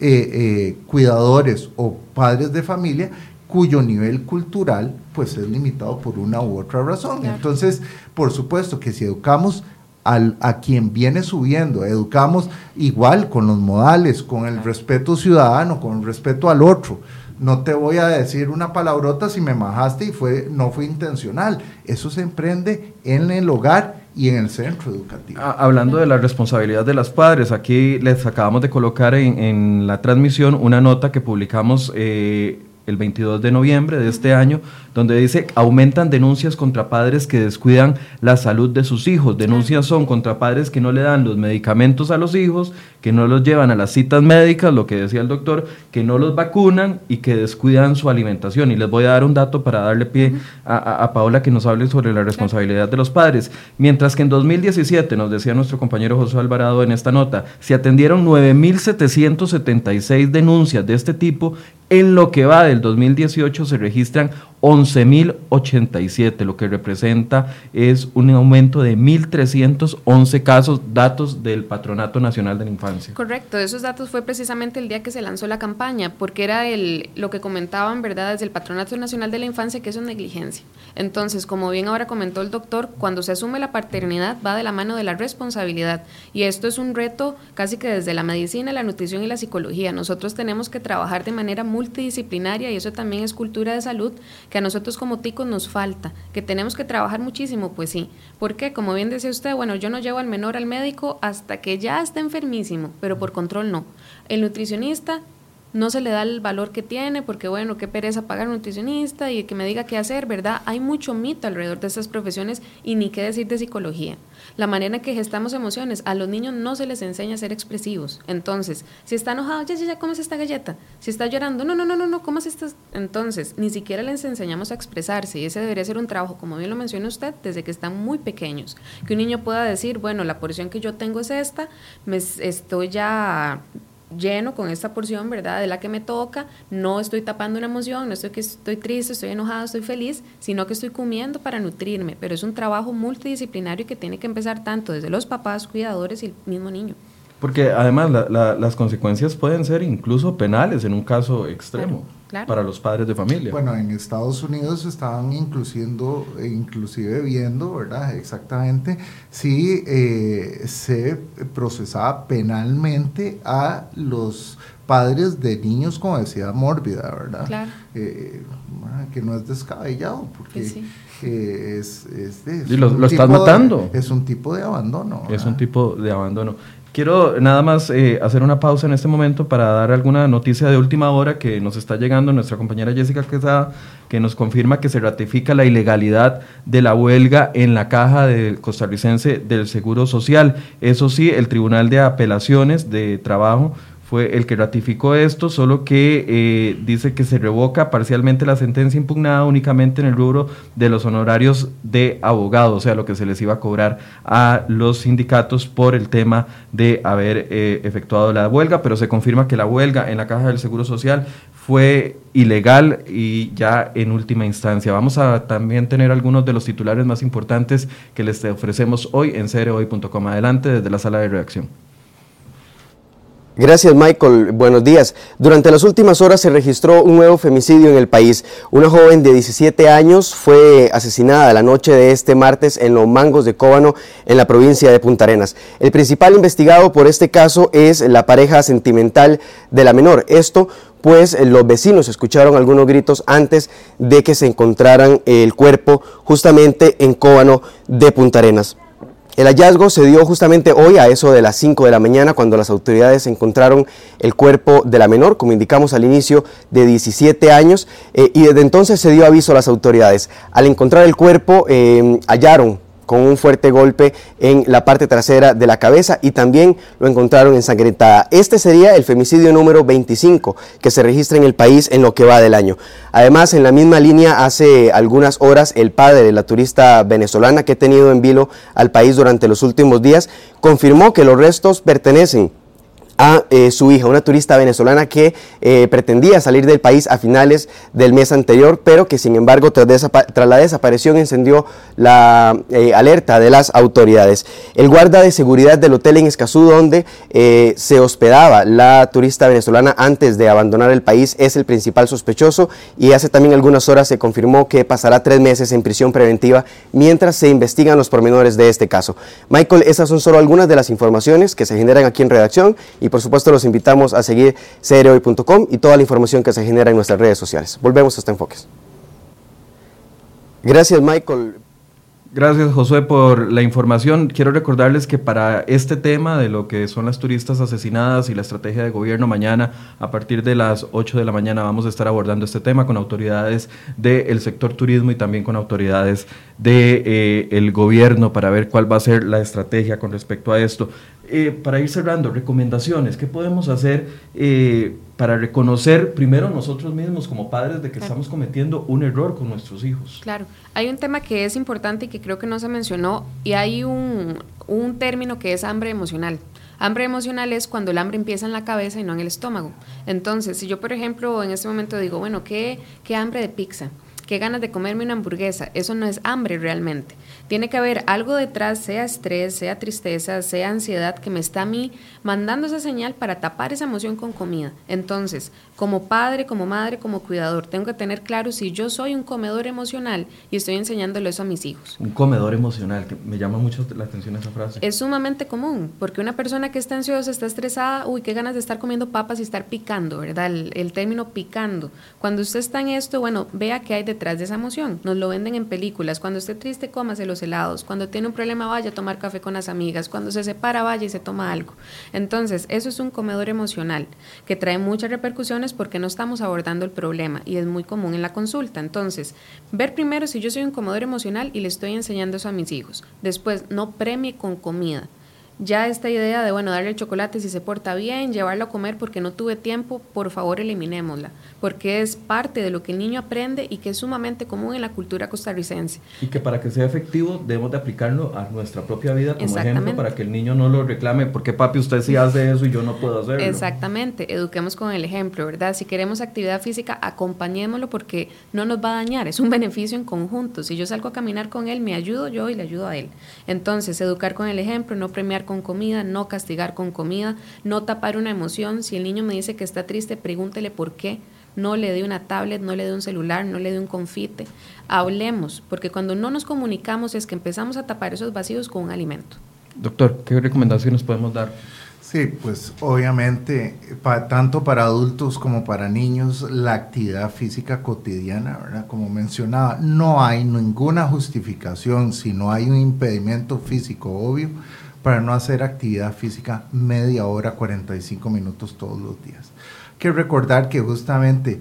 eh, eh, cuidadores o padres de familia cuyo nivel cultural pues es limitado por una u otra razón. Entonces, por supuesto que si educamos al, a quien viene subiendo, educamos igual con los modales, con el respeto ciudadano, con el respeto al otro, no te voy a decir una palabrota si me majaste y fue, no fue intencional. Eso se emprende en el hogar y en el centro educativo. Ah, hablando de la responsabilidad de los padres, aquí les acabamos de colocar en, la transmisión una nota que publicamos eh, el 22 de noviembre de este año, donde dice aumentan denuncias contra padres que descuidan la salud de sus hijos. Denuncias son contra padres que no le dan los medicamentos a los hijos, que no los llevan a las citas médicas, lo que decía el doctor, que no los vacunan y que descuidan su alimentación. Y les voy a dar un dato para darle pie a, a Paola que nos hable sobre la responsabilidad de los padres. Mientras que en 2017, nos decía nuestro compañero José Alvarado en esta nota, se atendieron 9.776 denuncias de este tipo en lo que va del 2018 se registran 11.087, lo que representa es un aumento de 1.311 casos, datos del Patronato Nacional de la Infancia. Correcto, esos datos fue precisamente el día que se lanzó la campaña, porque era el, lo que comentaban, ¿verdad?, desde el Patronato Nacional de la Infancia, que eso es negligencia. Entonces, como bien ahora comentó el doctor, cuando se asume la paternidad va de la mano de la responsabilidad, y esto es un reto casi que desde la medicina, la nutrición y la psicología. Nosotros tenemos que trabajar de manera multidisciplinaria y eso también es cultura de salud que a nosotros como ticos nos falta, que tenemos que trabajar muchísimo, pues sí. porque Como bien decía usted, bueno, yo no llevo al menor al médico hasta que ya está enfermísimo, pero por control no. El nutricionista no se le da el valor que tiene, porque bueno, qué pereza pagar un nutricionista y que me diga qué hacer, ¿verdad? Hay mucho mito alrededor de estas profesiones y ni qué decir de psicología. La manera en que gestamos emociones, a los niños no se les enseña a ser expresivos. Entonces, si está enojado, ya, ya, ya, comes esta galleta. Si está llorando, no, no, no, no, no, comas estas. Entonces, ni siquiera les enseñamos a expresarse y ese debería ser un trabajo, como bien lo menciona usted, desde que están muy pequeños. Que un niño pueda decir, bueno, la porción que yo tengo es esta, me estoy ya lleno con esta porción, ¿verdad? De la que me toca, no estoy tapando una emoción, no estoy que estoy triste, estoy enojado, estoy feliz, sino que estoy comiendo para nutrirme, pero es un trabajo multidisciplinario que tiene que empezar tanto desde los papás, cuidadores y el mismo niño. Porque además las consecuencias pueden ser incluso penales en un caso extremo para los padres de familia. Bueno, en Estados Unidos estaban incluyendo, inclusive viendo, ¿verdad? Exactamente, si eh, se procesaba penalmente a los padres de niños con obesidad mórbida, ¿verdad? Claro. Eh, que no es descabellado, porque es, es de, lo, estás matando. es un tipo de abandono. Es un tipo de abandono. Quiero nada más eh, hacer una pausa en este momento para dar alguna noticia de última hora que nos está llegando nuestra compañera Jessica Quesada, que nos confirma que se ratifica la ilegalidad de la huelga en la caja del costarricense del Seguro Social. Eso sí, el Tribunal de Apelaciones de Trabajo fue el que ratificó esto, solo que eh, dice que se revoca parcialmente la sentencia impugnada únicamente en el rubro de los honorarios de abogado, o sea, lo que se les iba a cobrar a los sindicatos por el tema de haber eh, efectuado la huelga, pero se confirma que la huelga en la Caja del Seguro Social fue ilegal y ya en última instancia. Vamos a también tener algunos de los titulares más importantes que les ofrecemos hoy en cereoy.com. Adelante desde la sala de redacción. Gracias Michael, buenos días. Durante las últimas horas se registró un nuevo femicidio en el país. Una joven de 17 años fue asesinada la noche de este martes en los Mangos de Cóbano, en la provincia de Punta Arenas. El principal investigado por este caso es la pareja sentimental de la menor. Esto pues los vecinos escucharon algunos gritos antes de que se encontraran el cuerpo justamente en Cóbano de Punta Arenas. El hallazgo se dio justamente hoy a eso de las 5 de la mañana cuando las autoridades encontraron el cuerpo de la menor, como indicamos al inicio, de 17 años, eh, y desde entonces se dio aviso a las autoridades. Al encontrar el cuerpo eh, hallaron con un fuerte golpe en la parte trasera de la cabeza y también lo encontraron ensangrentada. Este sería el femicidio número 25 que se registra en el país en lo que va del año. Además, en la misma línea, hace algunas horas, el padre de la turista venezolana que ha tenido en vilo al país durante los últimos días confirmó que los restos pertenecen a eh, su hija, una turista venezolana que eh, pretendía salir del país a finales del mes anterior, pero que sin embargo tras, la desaparición encendió la eh, alerta de las autoridades. El guarda de seguridad del hotel en Escazú, donde se hospedaba la turista venezolana antes de abandonar el país, es el principal sospechoso y hace también algunas horas se confirmó que pasará tres meses en prisión preventiva mientras se investigan los pormenores de este caso. Michael, esas son solo algunas de las informaciones que se generan aquí en redacción y por supuesto los invitamos a seguir crhoy.com y toda la información que se genera en nuestras redes sociales. Volvemos a este enfoques. Gracias Michael. Gracias Josué por la información. Quiero recordarles que para este tema de lo que son las turistas asesinadas y la estrategia de gobierno, mañana a partir de las 8 de la mañana vamos a estar abordando este tema con autoridades del sector turismo y también con autoridades del de, eh, gobierno para ver cuál va a ser la estrategia con respecto a esto. Eh, para ir cerrando, recomendaciones, ¿qué podemos hacer eh, para reconocer primero nosotros mismos como padres de que estamos cometiendo un error con nuestros hijos? Claro, hay un tema que es importante y que creo que no se mencionó y hay un, un término que es hambre emocional. Hambre emocional es cuando el hambre empieza en la cabeza y no en el estómago. Entonces, si yo, por ejemplo, en este momento digo, bueno, ¿qué, qué hambre de pizza? qué ganas de comerme una hamburguesa. Eso no es hambre realmente. Tiene que haber algo detrás, sea estrés, sea tristeza, sea ansiedad, que me está a mí mandando esa señal para tapar esa emoción con comida. Entonces, como padre, como madre, como cuidador, tengo que tener claro si yo soy un comedor emocional y estoy enseñándole eso a mis hijos. Un comedor emocional, que me llama mucho la atención esa frase. Es sumamente común, porque una persona que está ansiosa, está estresada, uy, qué ganas de estar comiendo papas y estar picando, ¿verdad? El, el término picando. Cuando usted está en esto, bueno, vea qué hay detrás de esa emoción. Nos lo venden en películas. Cuando esté triste, cómase los helados. Cuando tiene un problema, vaya a tomar café con las amigas. Cuando se separa, vaya y se toma algo. Entonces, eso es un comedor emocional que trae muchas repercusiones porque no estamos abordando el problema y es muy común en la consulta. Entonces, ver primero si yo soy un comedor emocional y le estoy enseñando eso a mis hijos. Después, no premie con comida ya esta idea de, bueno, darle el chocolate si se porta bien, llevarlo a comer porque no tuve tiempo, por favor eliminémosla, porque es parte de lo que el niño aprende y que es sumamente común en la cultura costarricense. Y que para que sea efectivo debemos de aplicarlo a nuestra propia vida como ejemplo para que el niño no lo reclame, porque papi usted sí hace eso y yo no puedo hacerlo. Exactamente, eduquemos con el ejemplo, ¿verdad? Si queremos actividad física, acompañémoslo porque no nos va a dañar, es un beneficio en conjunto. Si yo salgo a caminar con él, me ayudo yo y le ayudo a él. Entonces, educar con el ejemplo, no premiar con comida, no castigar con comida, no tapar una emoción. Si el niño me dice que está triste, pregúntele por qué. No le dé una tablet, no le dé un celular, no le dé un confite. Hablemos, porque cuando no nos comunicamos es que empezamos a tapar esos vacíos con un alimento. Doctor, ¿qué recomendaciones podemos dar? Sí, pues obviamente, tanto para adultos como para niños, la actividad física cotidiana, ¿verdad? Como mencionaba, no hay ninguna justificación si no hay un impedimento físico obvio para no hacer actividad física media hora, 45 minutos todos los días. Hay que recordar que justamente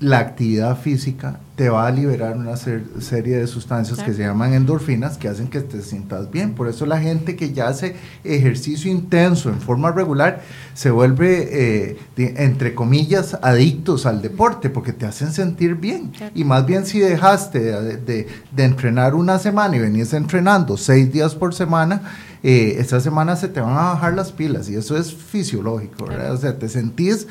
la actividad física te va a liberar una serie de sustancias que se llaman endorfinas que hacen que te sientas bien. Por eso la gente que ya hace ejercicio intenso en forma regular se vuelve, eh, entre comillas, adictos al deporte porque te hacen sentir bien. Y más bien si dejaste de, de, entrenar una semana y venías entrenando seis días por semana, eh, esta semana se te van a bajar las pilas y eso es fisiológico, ¿verdad? O sea, te sentís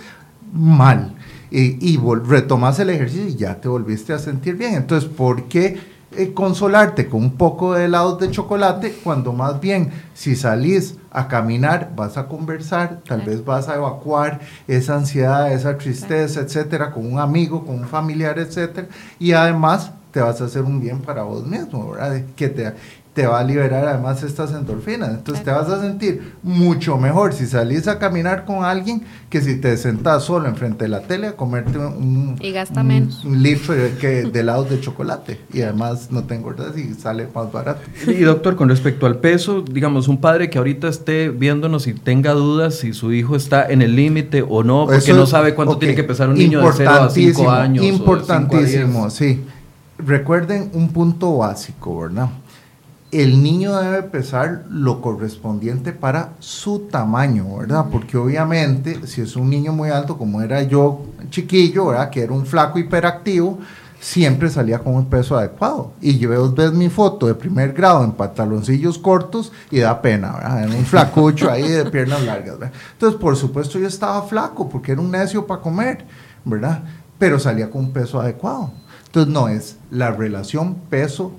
mal y, retomas el ejercicio y ya te volviste a sentir bien. Entonces, ¿por qué eh, consolarte con un poco de helados de chocolate cuando más bien si salís a caminar vas a conversar, tal vez vas a evacuar esa ansiedad, esa tristeza, etcétera, con un amigo, con un familiar, etcétera, y además te vas a hacer un bien para vos mismo, ¿verdad? Que te, te va a liberar además estas endorfinas. Entonces te vas a sentir mucho mejor si salís a caminar con alguien que si te sentás solo enfrente de la tele a comerte un, y gasta menos. un litro de, que, de helados de chocolate y además no te engordas y sale más barato. Y doctor, con respecto al peso, digamos, un padre que ahorita esté viéndonos y tenga dudas si su hijo está en el límite o no, porque no sabe cuánto tiene que pesar un niño de 0 a 5 años. Importantísimo, sí. Recuerden un punto básico, ¿verdad? El niño debe pesar lo correspondiente para su tamaño, ¿verdad? Porque obviamente si es un niño muy alto, como era yo chiquillo, ¿verdad? Que era un flaco hiperactivo, siempre salía con un peso adecuado. Y yo ves mi foto de primer grado en pantaloncillos cortos y da pena, ¿verdad? En un flacucho ahí de piernas largas, ¿verdad? Entonces, por supuesto, yo estaba flaco porque era un necio para comer, ¿verdad? Pero salía con un peso adecuado. Entonces, no es la relación peso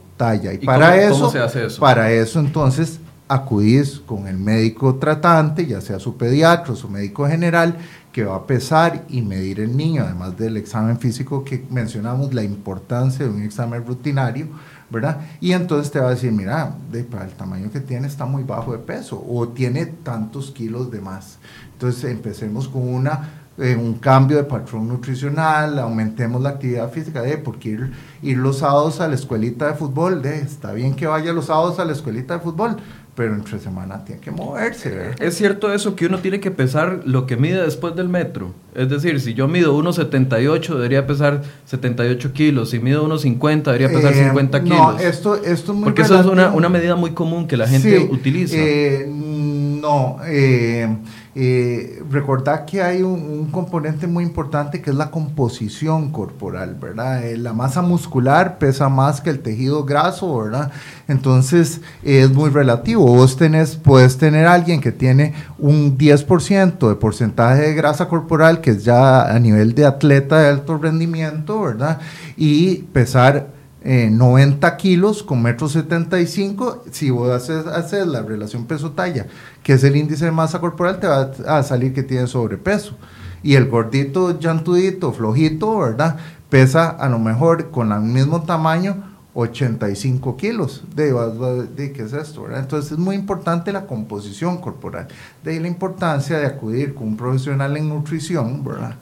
y, para eso, para eso entonces acudís con el médico tratante, ya sea su pediatra o su médico general, que va a pesar y medir el niño, además del examen físico que mencionamos, la importancia de un examen rutinario, ¿verdad? Y entonces te va a decir, mira, de, para el tamaño que tiene está muy bajo de peso o tiene tantos kilos de más. Entonces empecemos con una eh, un cambio de patrón nutricional, aumentemos la actividad física, de porque ir, ir los sábados a la escuelita de fútbol, de, está bien que vaya los sábados a la escuelita de fútbol, pero entre semana tiene que moverse. Es cierto eso que uno tiene que pesar lo que mide después del metro. Es decir, si yo mido 1,78 debería pesar 78 kilos, si mido 1,50 debería pesar 50 eh, kilos. No, esto, esto es muy Porque eso es una, una, medida muy común que la gente utiliza. Eh, no, eh, eh, recordad que hay un, componente muy importante que es la composición corporal, ¿verdad? Eh, la masa muscular pesa más que el tejido graso, ¿verdad? Entonces es muy relativo. Vos tenés, puedes tener alguien que tiene un 10% de porcentaje de grasa corporal, que es ya a nivel de atleta de alto rendimiento, ¿verdad? Y pesar 90 eh, kilos con metro 75, si vos haces, la relación peso-talla, que es el índice de masa corporal, te va a salir que tiene sobrepeso. Y el gordito, llantudito, flojito, ¿verdad? Pesa a lo mejor con el mismo tamaño 85 kilos. De, ¿Qué es esto? ¿verdad? Entonces es muy importante la composición corporal. De ahí la importancia de acudir con un profesional en nutrición, ¿verdad?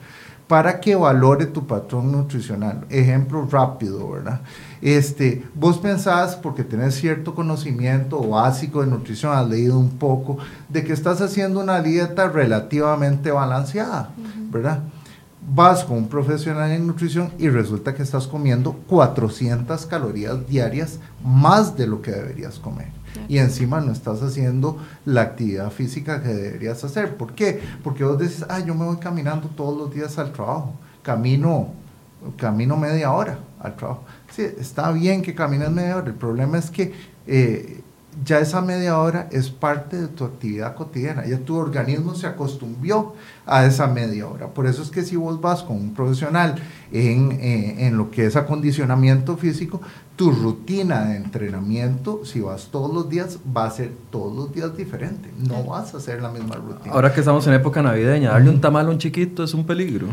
Para que valore tu patrón nutricional. Ejemplo rápido, ¿verdad? Este, vos pensás, porque tenés cierto conocimiento básico de nutrición, has leído un poco, de que estás haciendo una dieta relativamente balanceada, ¿verdad? Vas con un profesional en nutrición y resulta que estás comiendo 400 calorías diarias más de lo que deberías comer. Y encima no estás haciendo la actividad física que deberías hacer. ¿Por qué? Porque vos dices, ah, yo me voy caminando todos los días al trabajo. Camino, camino media hora al trabajo está bien que camines media hora, el problema es que eh, ya esa media hora es parte de tu actividad cotidiana, ya tu organismo se acostumbró a esa media hora. Por eso es que si vos vas con un profesional en, eh, en lo que es acondicionamiento físico, tu rutina de entrenamiento, si vas todos los días, va a ser todos los días diferente. No vas a hacer la misma rutina. Ahora que estamos en época navideña, darle un tamal a un chiquito es un peligro.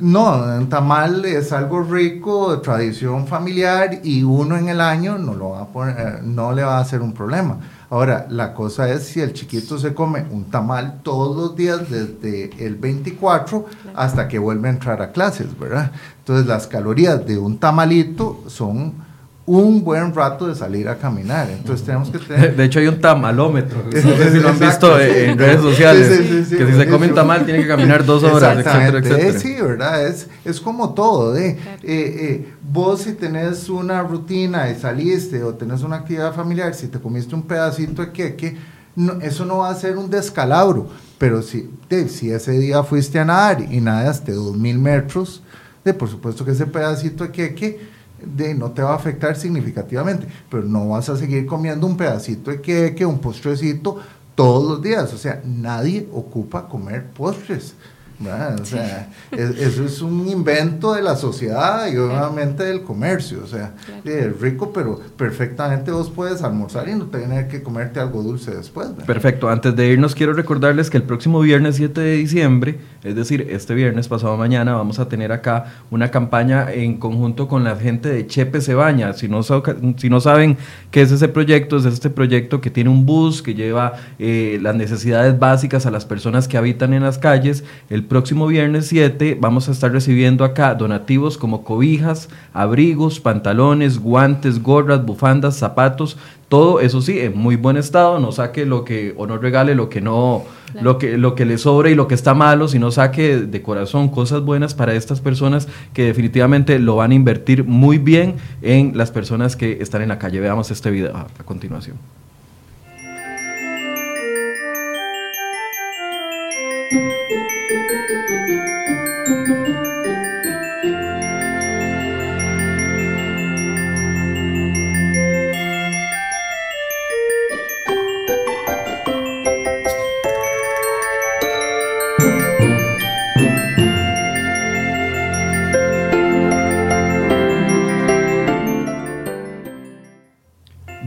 No, un tamal es algo rico, de tradición familiar y uno en el año no, lo va a poner, no le va a hacer un problema. Ahora, la cosa es si el chiquito se come un tamal todos los días desde el 24 hasta que vuelve a entrar a clases, ¿verdad? Entonces las calorías de un tamalito son un buen rato de salir a caminar. Entonces tenemos que tener... De hecho hay un tamalómetro, no sé si lo han visto en redes sociales, que si se come un tamal tiene que caminar dos horas, etcétera, etcétera. Sí, ¿verdad? Es, es como todo. ¿eh? Eh, eh, vos si tenés una rutina y saliste o tenés una actividad familiar, si te comiste un pedacito de queque, no, eso no va a ser un descalabro. Pero si, si ese día fuiste a nadar y nadaste dos mil metros, de, por supuesto que ese pedacito de queque de, no te va a afectar significativamente, pero no vas a seguir comiendo un pedacito de queque, un postrecito todos los días. O sea, nadie ocupa comer postres. O sea, eso es un invento de la sociedad y obviamente del comercio. O sea, es rico, pero perfectamente vos puedes almorzar y no tener que comerte algo dulce después. Perfecto. Antes de irnos, quiero recordarles que el próximo viernes 7 de diciembre, es decir, este viernes pasado mañana, vamos a tener acá una campaña en conjunto con la gente de Chepe Cebaña. Si no, si no saben qué es ese proyecto, es este proyecto que tiene un bus que lleva eh, las necesidades básicas a las personas que habitan en las calles. El próximo viernes 7 vamos a estar recibiendo acá donativos como cobijas, abrigos, pantalones, guantes, gorras, bufandas, zapatos, todo eso sí, en muy buen estado, no saque lo que, o no regale lo que no, lo que, lo que le sobra y lo que está malo, sino saque de corazón cosas buenas para estas personas que definitivamente lo van a invertir muy bien en las personas que están en la calle. Veamos este video a continuación.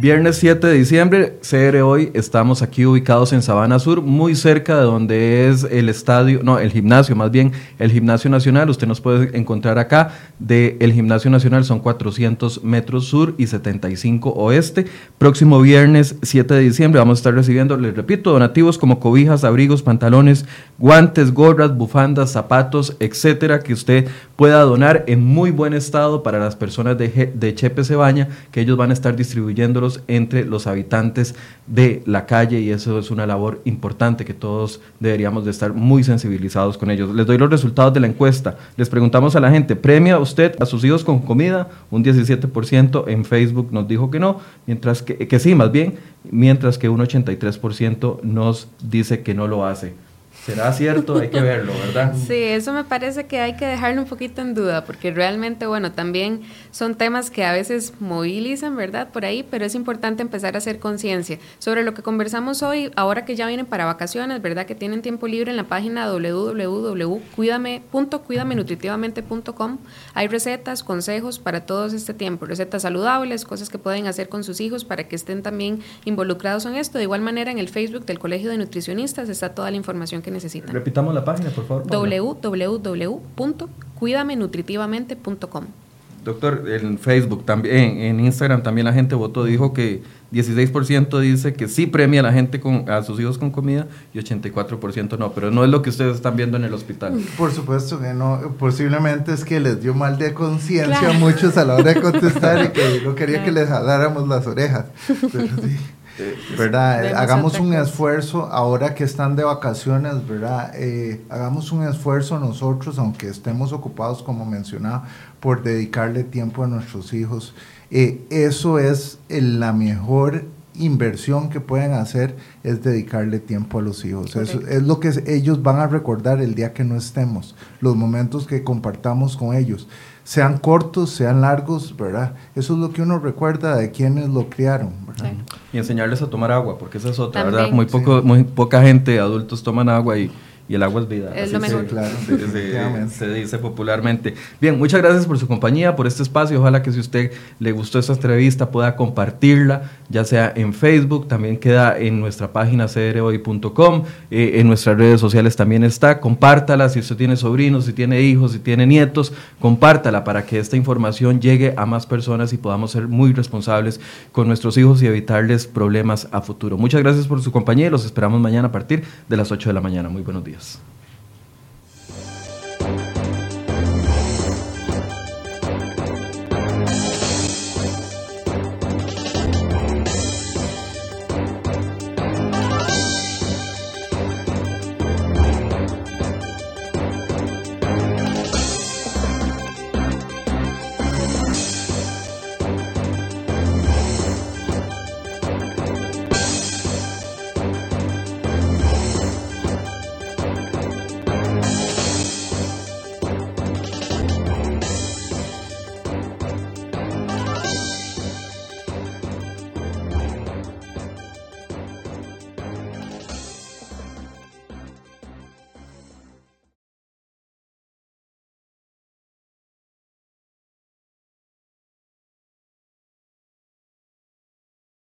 Viernes 7 de diciembre, CR hoy, estamos aquí ubicados en Sabana Sur, muy cerca de donde es el estadio, no, el gimnasio, más bien el gimnasio nacional. Usted nos puede encontrar acá. De el gimnasio nacional son 400 metros sur y 75 oeste. Próximo viernes 7 de diciembre vamos a estar recibiendo, les repito, donativos como cobijas, abrigos, pantalones, guantes, gorras, bufandas, zapatos, etcétera, que usted pueda donar en muy buen estado para las personas de, de Chepe Cebaña, que ellos van a estar distribuyéndolos entre los habitantes de la calle y eso es una labor importante que todos deberíamos de estar muy sensibilizados con ellos. Les doy los resultados de la encuesta. Les preguntamos a la gente, ¿premia usted a sus hijos con comida? Un 17% en Facebook nos dijo que no, mientras que, que sí, más bien, mientras que un 83% nos dice que no lo hace. ¿Será cierto? Hay que verlo, ¿verdad? Sí, eso me parece que hay que dejarlo un poquito en duda, porque realmente, bueno, también son temas que a veces movilizan, ¿verdad? Por ahí, pero es importante empezar a hacer conciencia sobre lo que conversamos hoy, ahora que ya vienen para vacaciones, ¿verdad? Que tienen tiempo libre en la página www.cuidame.nutritivamente.com. Hay recetas, consejos para todos este tiempo, recetas saludables, cosas que pueden hacer con sus hijos para que estén también involucrados en esto. De igual manera, en el Facebook del Colegio de Nutricionistas está toda la información que necesitan. Repitamos la página, por favor. www.cuidamenutritivamente.com. Doctor, en Facebook también, en Instagram también la gente votó, dijo que 16% dice que sí premia a la gente con, a sus hijos con comida y 84% no, pero no es lo que ustedes están viendo en el hospital. Por supuesto que no, posiblemente es que les dio mal de conciencia a muchos a la hora de contestar y que no quería que les jaláramos las orejas. Pero sí. ¿Verdad? hagamos un esfuerzo ahora que están de vacaciones, ¿verdad? Eh, hagamos un esfuerzo nosotros, aunque estemos ocupados, como mencionaba, por dedicarle tiempo a nuestros hijos. Eh, eso es la mejor inversión que pueden hacer es dedicarle tiempo a los hijos. Eso es lo que ellos van a recordar el día que no estemos, los momentos que compartamos con ellos sean cortos, sean largos, ¿verdad? Eso es lo que uno recuerda de quienes lo criaron, ¿verdad? Y enseñarles a tomar agua, porque esa es otra, ¿verdad? Muy, poco, muy poca gente, adultos toman agua y y el agua es vida. Es lo mejor. claro, se, dice popularmente. Bien, muchas gracias por su compañía, por este espacio. Ojalá que si usted le gustó esta entrevista pueda compartirla, ya sea en Facebook, también queda en nuestra página crhoy.com, eh, en nuestras redes sociales también está. Compártala si usted tiene sobrinos, si tiene hijos, si tiene nietos, compártala para que esta información llegue a más personas y podamos ser muy responsables con nuestros hijos y evitarles problemas a futuro. Muchas gracias por su compañía y los esperamos mañana a partir de las 8 de la mañana. Muy buenos días. Yes.